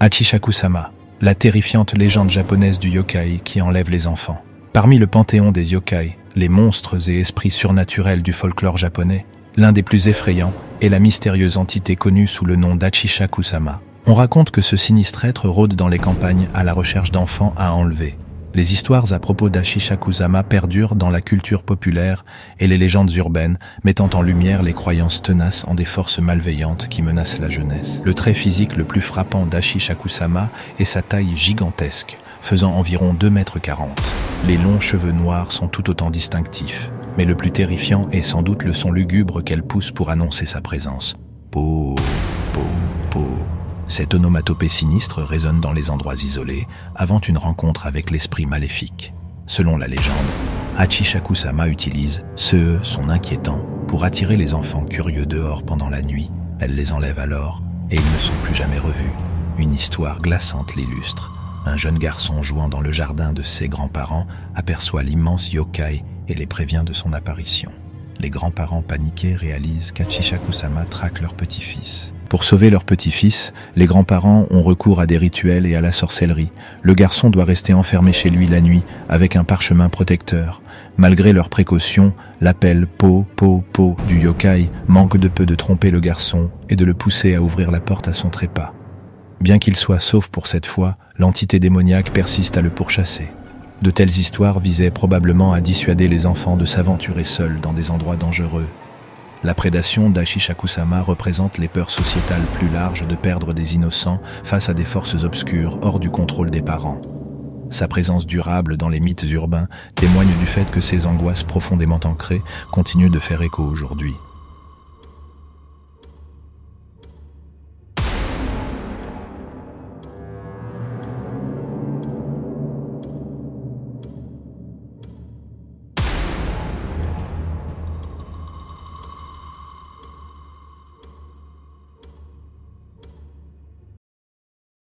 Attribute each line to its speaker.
Speaker 1: Hachishaku-sama, la terrifiante légende japonaise du yokai qui enlève les enfants. Parmi le panthéon des yokai, les monstres et esprits surnaturels du folklore japonais, l'un des plus effrayants est la mystérieuse entité connue sous le nom d'Achishaku-sama. On raconte que ce sinistre être rôde dans les campagnes à la recherche d'enfants à enlever. Les histoires à propos d'Ashishakusama perdurent dans la culture populaire et les légendes urbaines, mettant en lumière les croyances tenaces en des forces malveillantes qui menacent la jeunesse. Le trait physique le plus frappant d'Ashishakusama est sa taille gigantesque, faisant environ 2 mètres 40. Les longs cheveux noirs sont tout autant distinctifs, mais le plus terrifiant est sans doute le son lugubre qu'elle pousse pour annoncer sa présence. Cette onomatopée sinistre résonne dans les endroits isolés avant une rencontre avec l'esprit maléfique. Selon la légende, Hachishaku-sama utilise ce son inquiétant pour attirer les enfants curieux dehors pendant la nuit. Elle les enlève alors et ils ne sont plus jamais revus. Une histoire glaçante l'illustre. Un jeune garçon jouant dans le jardin de ses grands-parents aperçoit l'immense yokai et les prévient de son apparition. Les grands-parents paniqués réalisent qu'Hachishaku-sama traque leur petit-fils. Pour sauver leur petit-fils, les grands-parents ont recours à des rituels et à la sorcellerie. Le garçon doit rester enfermé chez lui la nuit avec un parchemin protecteur. Malgré leurs précautions, l'appel po po po du yokai manque de peu de tromper le garçon et de le pousser à ouvrir la porte à son trépas. Bien qu'il soit sauf pour cette fois, l'entité démoniaque persiste à le pourchasser. De telles histoires visaient probablement à dissuader les enfants de s'aventurer seuls dans des endroits dangereux la prédation d'Ashishakusama représente les peurs sociétales plus larges de perdre des innocents face à des forces obscures hors du contrôle des parents. Sa présence durable dans les mythes urbains témoigne du fait que ces angoisses profondément ancrées continuent de faire écho aujourd'hui.